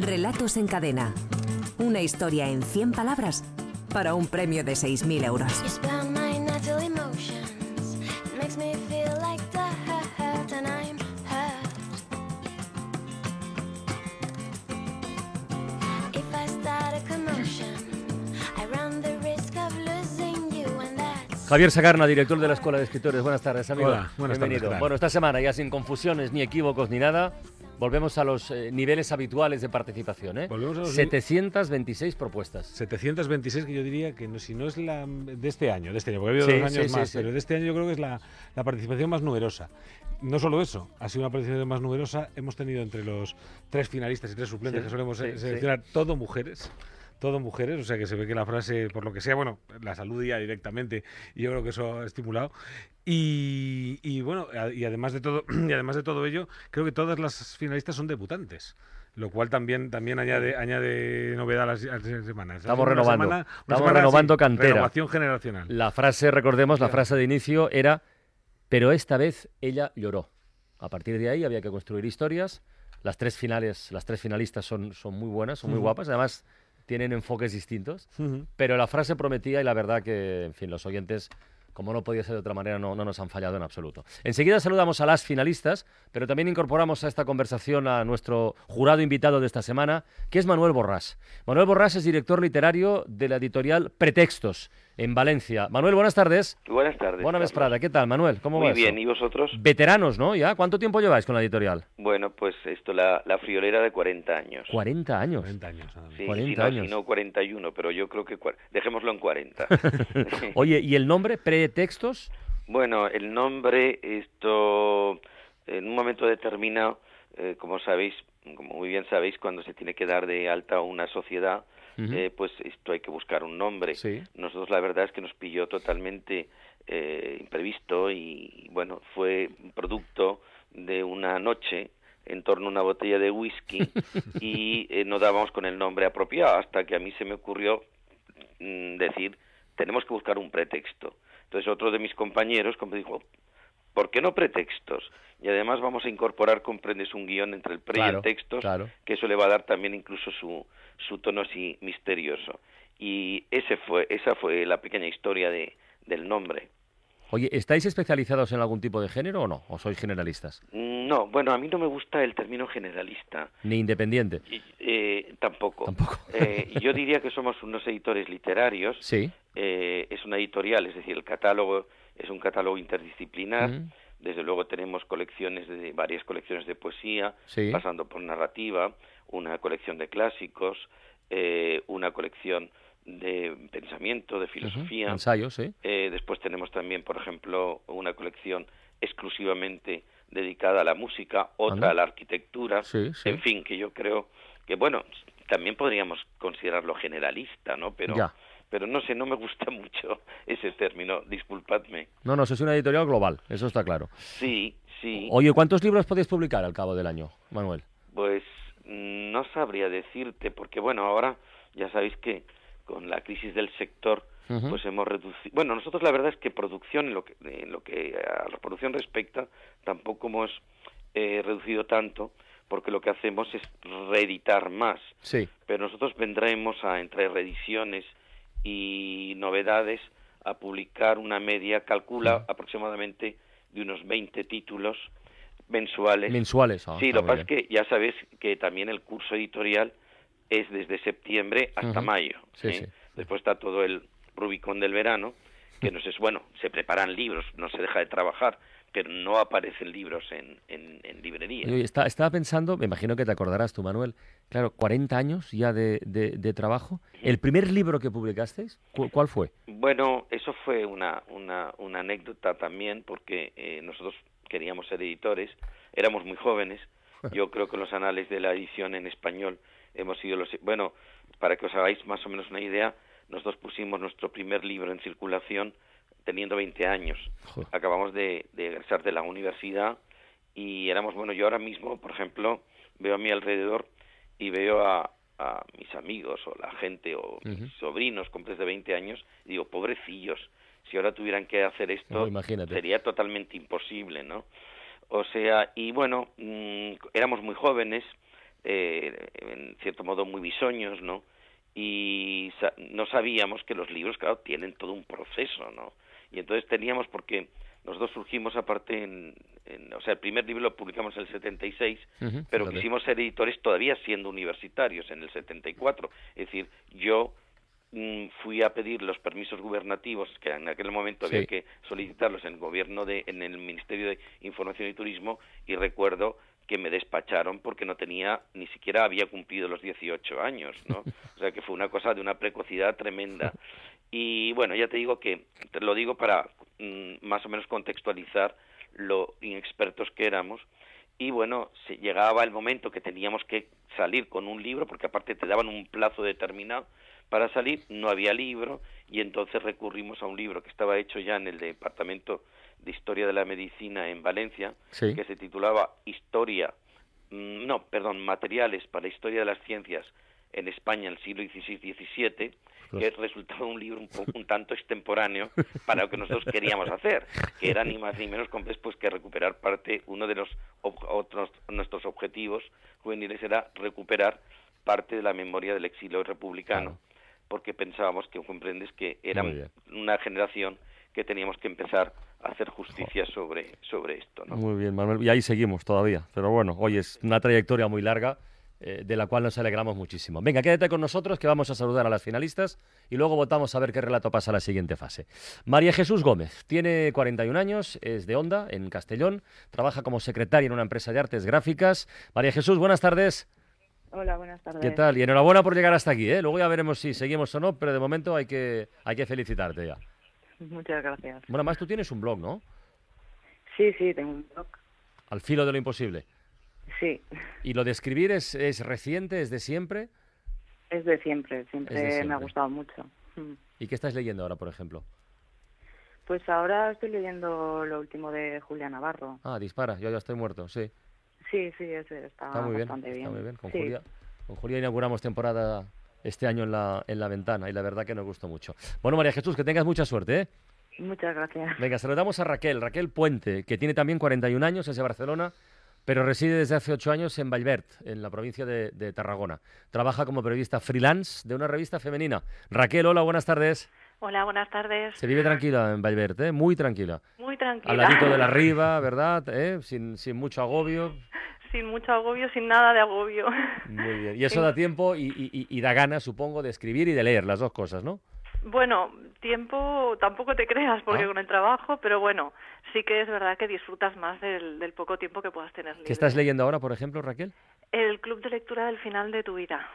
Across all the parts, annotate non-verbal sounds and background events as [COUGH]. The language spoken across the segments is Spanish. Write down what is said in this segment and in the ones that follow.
Relatos en cadena. Una historia en 100 palabras para un premio de 6.000 euros. Javier Sagarna, director de la Escuela de Escritores. Buenas tardes, amigo. Hola, buenas Bienvenido. tardes. Bueno, esta semana ya sin confusiones, ni equívocos, ni nada, volvemos a los eh, niveles habituales de participación. ¿eh? Volvemos a los 726 propuestas. 726 que yo diría que no, si no es la de este año, de este año, porque ha habido Sí, dos años sí, más, sí. pero de este año yo creo que es la, la participación más numerosa. No solo eso, ha sido una participación más numerosa, hemos tenido entre los tres finalistas y tres suplentes que solemos eh, seleccionar todo mujeres. Todo mujeres, o sea que se ve que la frase, por lo que sea, bueno, la saludía directamente y yo creo que eso ha estimulado. Y, y bueno, y además de todo, [CLEARS THROAT] y además de todo ello, creo que todas las finalistas son debutantes. Lo cual también, también añade, añade novedad a las, a las semanas. Estamos Una renovando, semana- una estamos semana, renovando cantera. Renovación generacional. La frase, recordemos, la frase de inicio era, pero esta vez ella lloró. A partir de ahí había que construir historias. Las tres finales, las tres finalistas son, son muy buenas, son muy Ujú. guapas. Además, tienen enfoques distintos. Pero la frase prometía y la verdad que, en fin, los oyentes, como no podía ser de otra manera, no, no nos han fallado en absoluto. Enseguida saludamos a las finalistas, pero también incorporamos a esta conversación a nuestro jurado invitado de esta semana, que es Manuel Borrás. Manuel Borrás es director literario de la editorial Pretextos, en Valencia. Manuel, buenas tardes. Buenas tardes. Buena vesprada. ¿Qué tal, Manuel? ¿Cómo Muy va bien, eso? ¿y vosotros? Veteranos, ¿no? ¿Ya? ¿Cuánto tiempo lleváis con la editorial? Bueno, pues esto, la, la friolera de 40 años. 40 años. 40 años. Sí, 40 si no, años. Si no 41, pero yo creo que... Dejémoslo en 40. [LAUGHS] Oye, ¿y el nombre? ¿Pretextos? bueno, el nombre, esto, en un momento determinado, eh, como sabéis, como muy bien sabéis, cuando se tiene que dar de alta una sociedad, Eh, pues esto hay que buscar un nombre. Sí. Nosotros la verdad es que nos pilló totalmente eh, imprevisto y bueno, fue producto de una noche en torno a una botella de whisky [LAUGHS] y eh, no dábamos con el nombre apropiado hasta que a mí se me ocurrió mm, decir tenemos que buscar un pretexto. Entonces otro de mis compañeros como dijo ¿por qué no pretextos? Y además vamos a incorporar, comprendes, un guion entre el pre y el claro. que eso le va a dar también incluso su, su tono así misterioso. Y ese fue, esa fue la pequeña historia de, del nombre. Oye, ¿estáis especializados en algún tipo de género o no? ¿O sois generalistas? Mm, No, bueno, a mí no me gusta el término generalista. Ni independiente. Eh, tampoco. Tampoco. Eh, yo diría que somos unos editores literarios. Sí. Eh, es una editorial, es decir, el catálogo es un catálogo interdisciplinar. Mm. Desde luego tenemos colecciones de varias colecciones de poesía, Sí. pasando por narrativa, una colección de clásicos, eh, una colección de pensamiento, de filosofía. Ensayos. Eh, después tenemos también, por ejemplo, una colección exclusivamente dedicada a la música, otra Anda. a la arquitectura. Sí, sí. En fin, que yo creo que, bueno, también podríamos considerarlo generalista, ¿no? Pero, Ya. Pero no sé, no me gusta [LAUGHS] mucho ese término, disculpadme. No, no, sois una editorial global, eso está claro. Sí, sí, Oye, ¿cuántos libros podéis publicar al cabo del año, Manuel? pues mm, no sabría decirte, porque bueno, ahora ya sabéis que con la crisis del sector, pues hemos reducido. Bueno, nosotros la verdad es que producción, en lo que, en lo que a la producción respecta, tampoco hemos eh, reducido tanto, porque lo que hacemos es reeditar más. Sí. Pero nosotros vendremos a, entre reediciones y novedades, a publicar una media, calcula aproximadamente de unos 20 títulos mensuales. Mensuales. ah, sí, lo que pasa es que ya sabes que también el curso editorial es desde septiembre hasta mayo. Sí, ¿eh? sí. Después está todo el Rubicón del verano, que no sé, bueno, se preparan libros, no se deja de trabajar, pero no aparecen libros en, en, en librerías. Está- estaba pensando, me imagino que te acordarás tú, Manuel, claro, 40 años ya de, de- de trabajo. ¿El primer libro que publicasteis, cu- cuál fue? Bueno, eso fue una, una, una anécdota también, porque eh, nosotros queríamos ser editores, éramos muy jóvenes. [LAUGHS] Yo creo que en los anales de la edición en español hemos sido los. Bueno, para que os hagáis más o menos una idea, nosotros pusimos nuestro primer libro en circulación teniendo 20 años. Joder. Acabamos de, de egresar de la universidad y éramos, bueno, yo ahora mismo, por ejemplo, veo a mi alrededor y veo a, a mis amigos o la gente o mis sobrinos con de 20 años y digo, pobrecillos, si ahora tuvieran que hacer esto, No, imagínate. sería totalmente imposible, ¿no? O sea, y bueno, mm, éramos muy jóvenes, eh, en cierto modo muy bisoños, ¿no? Y no sabíamos que los libros, claro, tienen todo un proceso, ¿no? Y entonces teníamos, porque los dos surgimos aparte en, o sea, el primer libro lo publicamos en el 76, pero quisimos ser editores todavía siendo universitarios en el 74. Es decir, yo mm, fui a pedir los permisos gubernativos que en aquel momento había que solicitarlos en el gobierno de en el Ministerio de Información y Turismo y recuerdo que me despacharon porque no tenía ni siquiera había cumplido los 18 años, ¿no? [LAUGHS] O sea que fue una cosa de una precocidad tremenda. Y bueno, ya te digo que te lo digo para mm, más o menos contextualizar lo inexpertos que éramos y bueno, se llegaba el momento que teníamos que salir con un libro porque aparte te daban un plazo determinado para salir, no había libro y entonces recurrimos a un libro que estaba hecho ya en el Departamento de Historia de la Medicina en Valencia, que se titulaba Historia, mm, no, perdón, Materiales para la Historia de las Ciencias en España en el siglo XVI-XVII, que resultaba un libro un, tanto extemporáneo para lo que nosotros queríamos hacer, que era ni más ni menos pues, que recuperar parte, uno de los otros nuestros objetivos juveniles era recuperar parte de la memoria del exilio republicano, porque pensábamos que comprendes que era una generación que teníamos que empezar hacer justicia sobre, sobre esto. Muy bien, Manuel. Y ahí seguimos todavía. Pero bueno, hoy es una trayectoria muy larga eh, de la cual nos alegramos muchísimo. Venga, quédate con nosotros que vamos a saludar a las finalistas y luego votamos a ver qué relato pasa a la siguiente fase. María Jesús Gómez tiene 41 años, es de Onda, en Castellón, trabaja como secretaria en una empresa de artes gráficas. María Jesús, buenas tardes. Hola, buenas tardes. ¿Qué tal? Y enhorabuena por llegar hasta aquí, ¿eh? Luego ya veremos si seguimos o no, pero de momento hay que, hay que felicitarte ya. Muchas gracias. Bueno, más tú tienes un blog, ¿no? Sí, sí, tengo un blog. Al filo de lo imposible. Sí. ¿Y lo de escribir es, es reciente, es de siempre? Es de siempre, siempre, me ha gustado mucho. Mm. ¿Y qué estás leyendo ahora, por ejemplo? Pues ahora estoy leyendo lo último de Julia Navarro. Ah, dispara, yo ya estoy muerto, sí. Sí, sí, ese está, muy bastante bien. Está muy bien. Con, Julia, con Julia inauguramos temporada este año en la, en la ventana y la verdad que nos gustó mucho. Bueno, María Jesús, que tengas mucha suerte, ¿eh? Muchas gracias. Venga, saludamos a Raquel, Raquel Puente, que tiene también 41 años, es de Barcelona, pero reside desde hace ocho años en Vallvert, en la provincia de, Tarragona. Trabaja como periodista freelance de una revista femenina. Raquel, hola, buenas tardes. Hola, buenas tardes. Se vive tranquila en Vallvert, ¿eh? Muy tranquila. Muy tranquila. Al ladito de la [LAUGHS] riva, ¿verdad? ¿Eh? Sin, sin mucho agobio. Sin mucho agobio, sin nada de agobio. Muy bien. Y [LAUGHS] eso da tiempo y, y da ganas, supongo, de escribir y de leer, las dos cosas, ¿no? Bueno, tiempo tampoco te creas porque ah. con el trabajo, pero bueno, sí que es verdad que disfrutas más del, poco tiempo que puedas tener. ¿Qué estás leyendo ahora, por ejemplo, Raquel? El club de lectura del final de tu vida.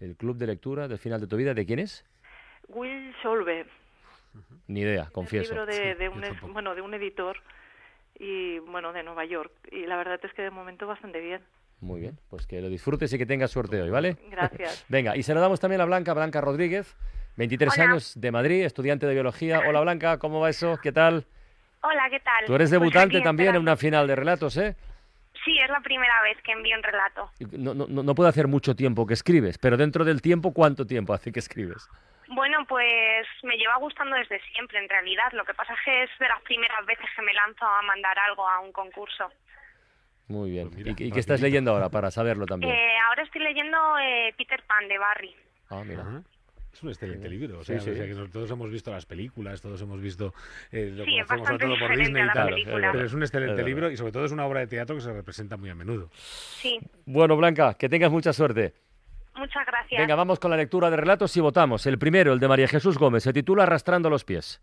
¿El club de lectura del final de tu vida de quién es? Will Solve. Ni idea, confieso. Un libro de, un, bueno, de un editor y bueno, de Nueva York. Y la verdad es que de momento bastante bien. Muy bien, pues que lo disfrutes y que tengas suerte hoy, ¿vale? Gracias. [LAUGHS] Venga, y se lo damos también a Blanca, Blanca Rodríguez, 23 años de Madrid, estudiante de biología. Hola Blanca, ¿cómo va eso? ¿Qué tal? Hola, ¿qué tal? Tú eres pues debutante también en una final de relatos, ¿eh? Sí, es la primera vez que envío un relato. No, no, no puede hacer mucho tiempo que escribes, pero dentro del tiempo, ¿cuánto tiempo hace que escribes? Bueno, pues me lleva gustando desde siempre, en realidad. Lo que pasa es que es de las primeras veces que me lanzo a mandar algo a un concurso. Muy bien. Pues ¿Y, qué estás leyendo ahora para saberlo también? Eh, ahora estoy leyendo eh, Peter Pan de Barry. Ah, mira. Es un excelente libro, o sea, que todos hemos visto las películas, todos hemos visto eh, lo sí, conocemos sobre todo por Disney y tal, pero es un excelente libro y sobre todo es una obra de teatro que se representa muy a menudo. Sí. Bueno, Blanca, que tengas mucha suerte. Muchas gracias. Venga, vamos con la lectura de relatos y votamos. El primero, el de María Jesús Gómez, se titula Arrastrando los pies.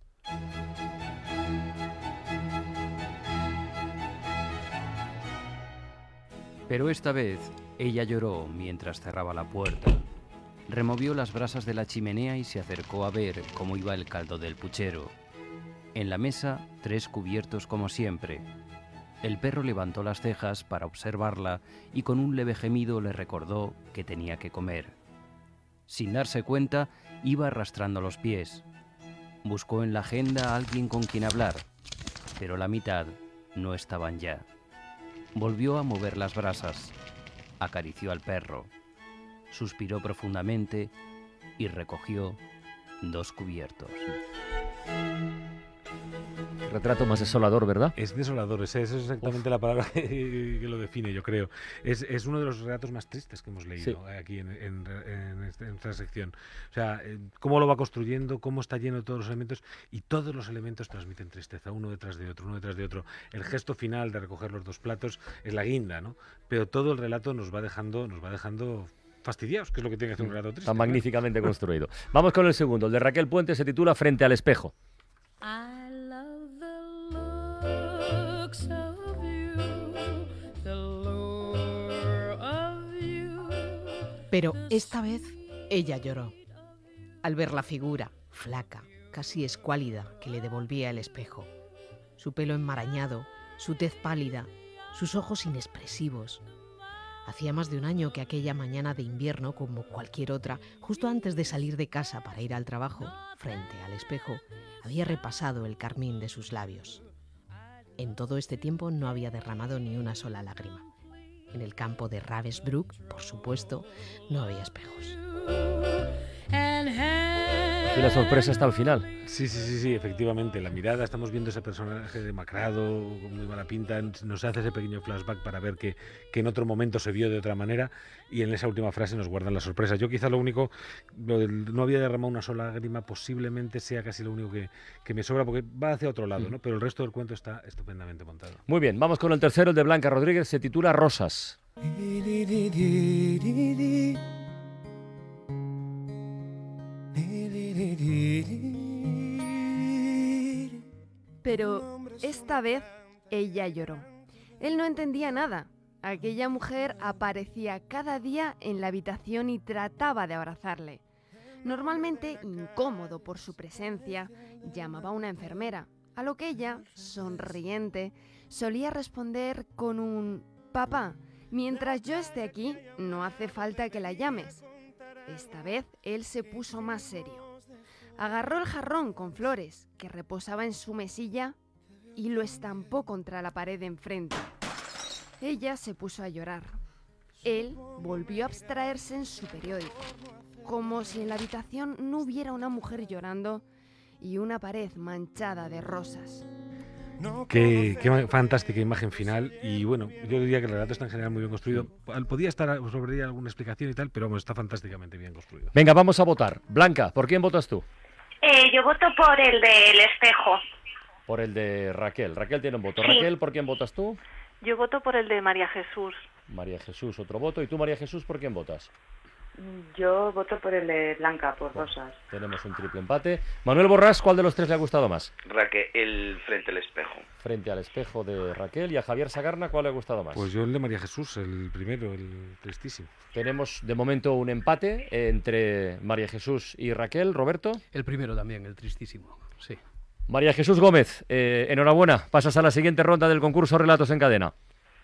Pero esta vez ella lloró mientras cerraba la puerta removió las brasas de la chimenea y se acercó a ver cómo iba el caldo del puchero. En la mesa, tres cubiertos como siempre. El perro levantó las cejas para observarla y con un leve gemido le recordó que tenía que comer. Sin darse cuenta, iba arrastrando los pies. Buscó en la agenda a alguien con quien hablar, pero la mitad no estaban ya. Volvió a mover las brasas. Acarició al perro suspiró profundamente y recogió dos cubiertos. Retrato más desolador, ¿verdad? Es desolador, esa es exactamente la palabra [LAUGHS] que, lo define, yo creo. Es, es, uno de los relatos más tristes que hemos leído aquí en, en, este, en, esta sección. O sea, eh, cómo lo va construyendo, cómo está lleno de todos los elementos y todos los elementos transmiten tristeza, uno detrás de otro, uno detrás de otro. El gesto final de recoger los dos platos es la guinda, ¿no? Pero todo el relato nos va dejando, nos va dejando fastidiados, que es lo que tiene que hacer un relato triste. Está magníficamente construido. Vamos con el segundo. El de Raquel Puente se titula Frente al espejo. Pero esta vez ella lloró. Al ver la figura, flaca, casi escuálida, que le devolvía el espejo. Su pelo enmarañado, su tez pálida, sus ojos inexpresivos, Hacía más de un año que aquella mañana de invierno, como cualquier otra, justo antes de salir de casa para ir al trabajo, frente al espejo, había repasado el carmín de sus labios. En todo este tiempo no había derramado ni una sola lágrima. En el campo de Ravensbrück, por supuesto, no había espejos. Y la sorpresa está al final. Sí, sí, sí, sí, efectivamente. La mirada, estamos viendo ese personaje demacrado, con muy mala pinta, nos hace ese pequeño flashback para ver que, que, en otro momento se vio de otra manera y en esa última frase nos guardan la sorpresa. Yo quizá lo único, no había derramado una sola lágrima, posiblemente sea casi lo único que, que me sobra, porque va hacia otro lado, ¿no? Pero el resto del cuento está estupendamente montado. Muy bien, vamos con el tercero, el de Blanca Rodríguez, se titula Rosas. Pero esta vez ella lloró. Él no entendía nada. Aquella mujer aparecía cada día en la habitación y trataba de abrazarle. Normalmente, incómodo por su presencia, llamaba a una enfermera, a lo que ella, sonriente, solía responder con un Papá, mientras yo esté aquí, no hace falta que la llames. Esta vez él se puso más serio. Agarró el jarrón con flores que reposaba en su mesilla y lo estampó contra la pared de enfrente. Ella se puso a llorar. Él volvió a abstraerse en su periódico, como si en la habitación no hubiera una mujer llorando y una pared manchada de rosas. Qué, fantástica imagen final. Y bueno, yo diría que el relato está en general muy bien construido. Podía estar sobre alguna explicación y tal, pero está fantásticamente bien construido. Venga, vamos a votar. Blanca, ¿por quién votas tú? Eh, yo voto por el del espejo. Por el de Raquel. Raquel tiene un voto. Raquel, ¿por quién votas tú? Yo voto por el de María Jesús. María Jesús, otro voto. ¿Y tú, María Jesús, por quién votas? Yo voto por el de Blanca, por Rosas. Tenemos un triple empate. Manuel Borrás, ¿cuál de los tres le ha gustado más? Raquel, el frente al espejo. Frente al espejo de Raquel. ¿Y a Javier Sagarna cuál le ha gustado más? Pues yo el de María Jesús, el primero, el tristísimo. Tenemos de momento un empate entre María Jesús y Raquel. Roberto. El primero también, el tristísimo, sí. María Jesús Gómez, eh, enhorabuena. Pasas a la siguiente ronda del concurso Relatos en Cadena.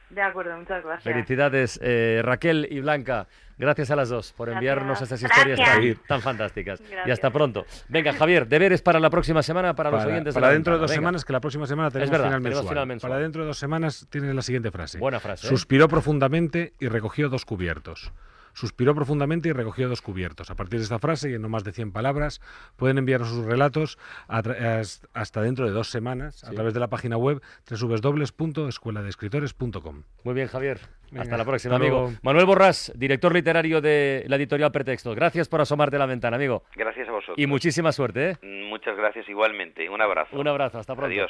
De acuerdo, muchas gracias. Felicidades, eh, Raquel y Blanca. Gracias a las dos por enviarnos estas historias tan, fantásticas. Y hasta pronto. Venga, Javier, deberes para la próxima semana para, los oyentes. Para de dentro de dos semanas, que la próxima semana tenemos, final, mensual. Para dentro de dos semanas tiene la siguiente frase. Buena frase. ¿eh? Suspiró profundamente y recogió dos cubiertos. Suspiró profundamente y recogió dos cubiertos. A partir de esta frase y en no más de 100 palabras, pueden enviarnos sus relatos hasta dentro de dos semanas a través de la página web www.escueladeescritores.com. Muy bien, Javier. hasta la próxima, amigo. Manuel Borrás, director literario de la editorial Pretexto. Gracias por asomarte a la ventana, amigo. Gracias a vosotros. Y muchísima suerte. ¿eh? Muchas gracias igualmente. Un abrazo. Un abrazo. Hasta pronto. Adiós.